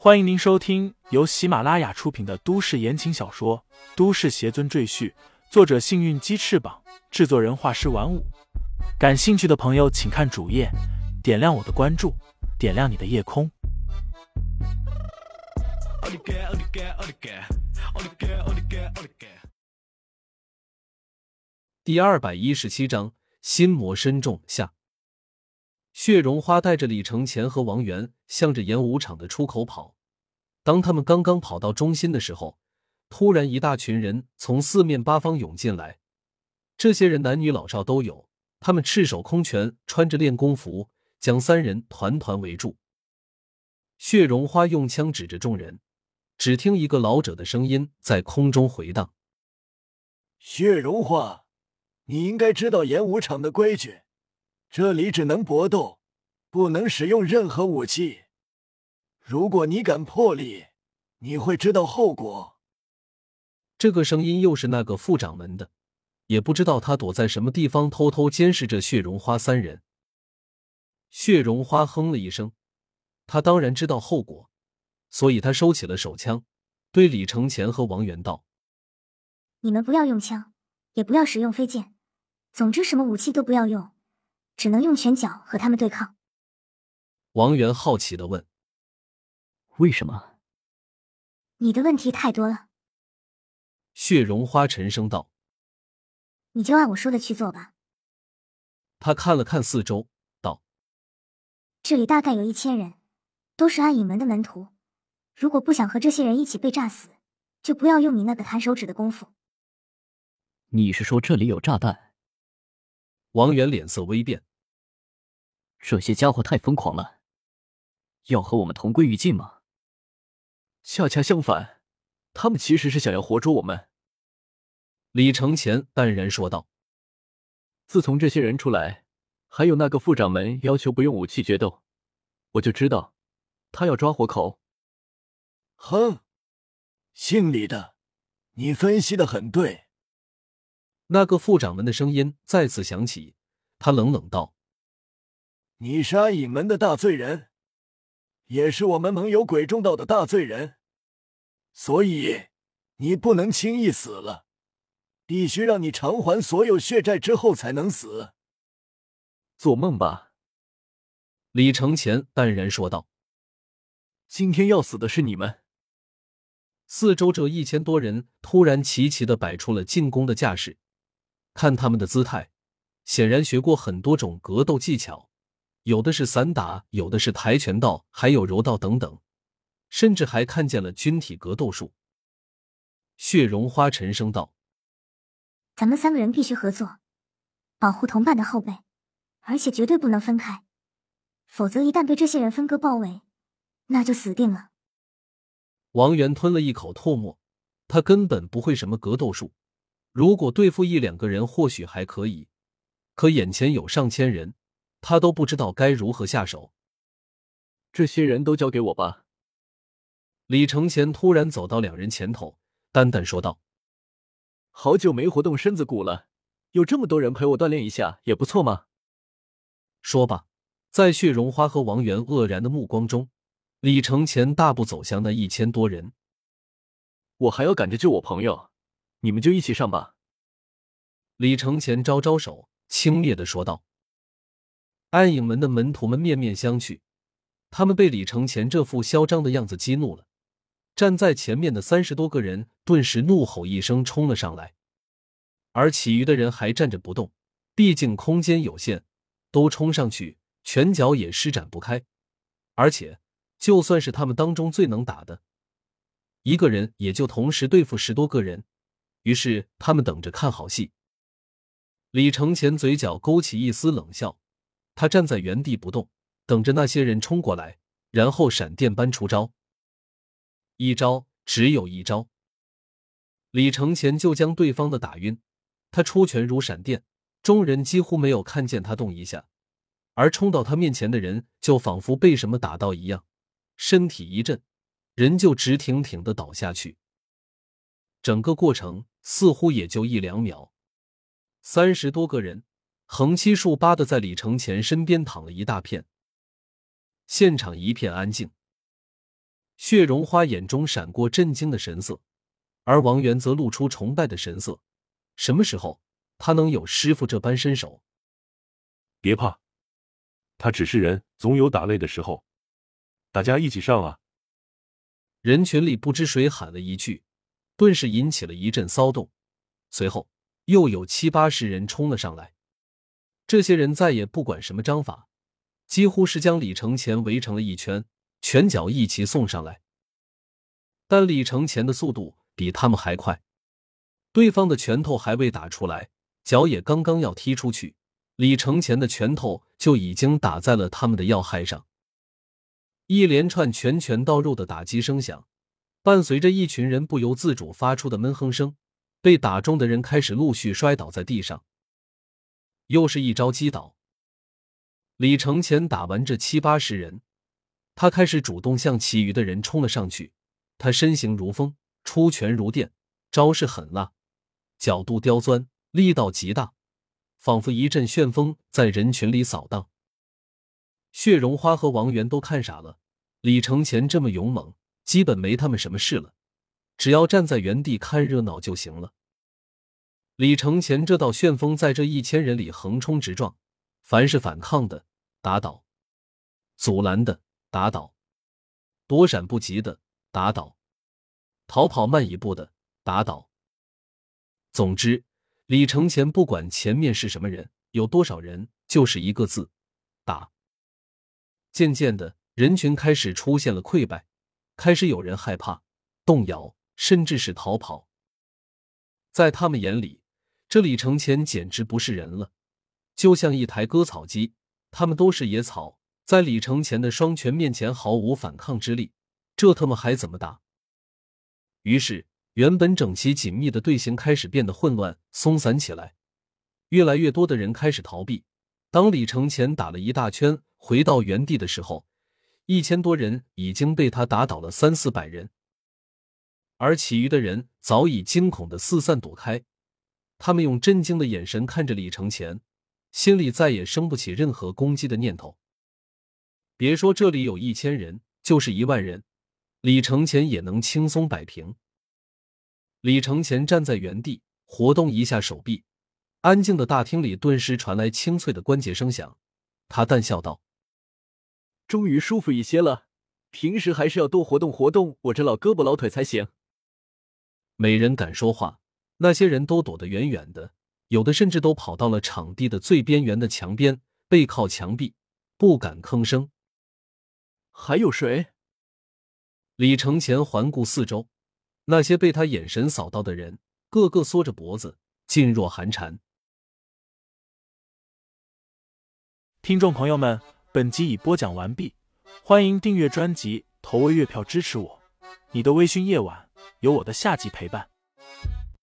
欢迎您收听由喜马拉雅出品的都市言情小说《都市邪尊赘婿》，作者：幸运鸡翅膀，制作人：画师玩五。感兴趣的朋友，请看主页，点亮我的关注，点亮你的夜空。第二百一十七章：心魔深重下。血绒花带着李承前和王源向着演武场的出口跑。当他们刚刚跑到中心的时候，突然一大群人从四面八方涌进来。这些人男女老少都有，他们赤手空拳，穿着练功服，将三人团团围住。血绒花用枪指着众人，只听一个老者的声音在空中回荡：“血绒花，你应该知道演武场的规矩。”这里只能搏斗，不能使用任何武器。如果你敢破例，你会知道后果。这个声音又是那个副掌门的，也不知道他躲在什么地方，偷偷监视着血绒花三人。血绒花哼了一声，他当然知道后果，所以他收起了手枪，对李承前和王元道：“你们不要用枪，也不要使用飞剑，总之什么武器都不要用。”只能用拳脚和他们对抗。王源好奇的问：“为什么？”你的问题太多了。血绒花沉声道：“你就按我说的去做吧。”他看了看四周，道：“这里大概有一千人，都是暗影门的门徒。如果不想和这些人一起被炸死，就不要用你那个弹手指的功夫。”你是说这里有炸弹？王源脸色微变。这些家伙太疯狂了，要和我们同归于尽吗？恰恰相反，他们其实是想要活捉我们。李承前淡然说道：“自从这些人出来，还有那个副掌门要求不用武器决斗，我就知道他要抓活口。”哼，姓李的，你分析的很对。那个副掌门的声音再次响起，他冷冷道。你是暗影门的大罪人，也是我们盟友鬼中道的大罪人，所以你不能轻易死了，必须让你偿还所有血债之后才能死。做梦吧！李承前淡然说道。今天要死的是你们！四周这一千多人突然齐齐的摆出了进攻的架势，看他们的姿态，显然学过很多种格斗技巧。有的是散打，有的是跆拳道，还有柔道等等，甚至还看见了军体格斗术。血绒花沉声道：“咱们三个人必须合作，保护同伴的后背，而且绝对不能分开，否则一旦被这些人分割包围，那就死定了。”王源吞了一口唾沫，他根本不会什么格斗术，如果对付一两个人或许还可以，可眼前有上千人。他都不知道该如何下手。这些人都交给我吧。李承前突然走到两人前头，淡淡说道：“好久没活动身子骨了，有这么多人陪我锻炼一下也不错嘛。”说罢，在血绒花和王源愕然的目光中，李承前大步走向那一千多人。我还要赶着救我朋友，你们就一起上吧。李承前招招手，轻蔑的说道。暗影门的门徒们面面相觑，他们被李承前这副嚣张的样子激怒了。站在前面的三十多个人顿时怒吼一声，冲了上来，而其余的人还站着不动，毕竟空间有限，都冲上去，拳脚也施展不开。而且，就算是他们当中最能打的，一个人也就同时对付十多个人。于是，他们等着看好戏。李承前嘴角勾起一丝冷笑。他站在原地不动，等着那些人冲过来，然后闪电般出招。一招，只有一招。李承前就将对方的打晕。他出拳如闪电，众人几乎没有看见他动一下，而冲到他面前的人就仿佛被什么打到一样，身体一震，人就直挺挺的倒下去。整个过程似乎也就一两秒，三十多个人。横七竖八的在李承前身边躺了一大片，现场一片安静。血绒花眼中闪过震惊的神色，而王源则露出崇拜的神色。什么时候他能有师傅这般身手？别怕，他只是人，总有打累的时候。大家一起上啊！人群里不知谁喊了一句，顿时引起了一阵骚动。随后又有七八十人冲了上来。这些人再也不管什么章法，几乎是将李承前围成了一圈，拳脚一齐送上来。但李承前的速度比他们还快，对方的拳头还未打出来，脚也刚刚要踢出去，李承前的拳头就已经打在了他们的要害上。一连串拳拳到肉的打击声响，伴随着一群人不由自主发出的闷哼声，被打中的人开始陆续摔倒在地上。又是一招击倒。李承前打完这七八十人，他开始主动向其余的人冲了上去。他身形如风，出拳如电，招式狠辣，角度刁钻，力道极大，仿佛一阵旋风在人群里扫荡。血绒花和王源都看傻了，李承前这么勇猛，基本没他们什么事了，只要站在原地看热闹就行了。李承前这道旋风在这一千人里横冲直撞，凡是反抗的打倒，阻拦的打倒，躲闪不及的打倒，逃跑慢一步的打倒。总之，李承前不管前面是什么人，有多少人，就是一个字：打。渐渐的，人群开始出现了溃败，开始有人害怕、动摇，甚至是逃跑。在他们眼里，这李承前简直不是人了，就像一台割草机，他们都是野草，在李承前的双拳面前毫无反抗之力，这他妈还怎么打？于是，原本整齐紧密的队形开始变得混乱、松散起来，越来越多的人开始逃避。当李承前打了一大圈。回到原地的时候，一千多人已经被他打倒了三四百人，而其余的人早已惊恐的四散躲开。他们用震惊的眼神看着李承前，心里再也生不起任何攻击的念头。别说这里有一千人，就是一万人，李承前也能轻松摆平。李承前站在原地，活动一下手臂，安静的大厅里顿时传来清脆的关节声响。他淡笑道。终于舒服一些了，平时还是要多活动活动我这老胳膊老腿才行。没人敢说话，那些人都躲得远远的，有的甚至都跑到了场地的最边缘的墙边，背靠墙壁，不敢吭声。还有谁？李承前环顾四周，那些被他眼神扫到的人，个个缩着脖子，噤若寒蝉。听众朋友们。本集已播讲完毕，欢迎订阅专辑，投喂月票支持我。你的微醺夜晚，有我的下集陪伴。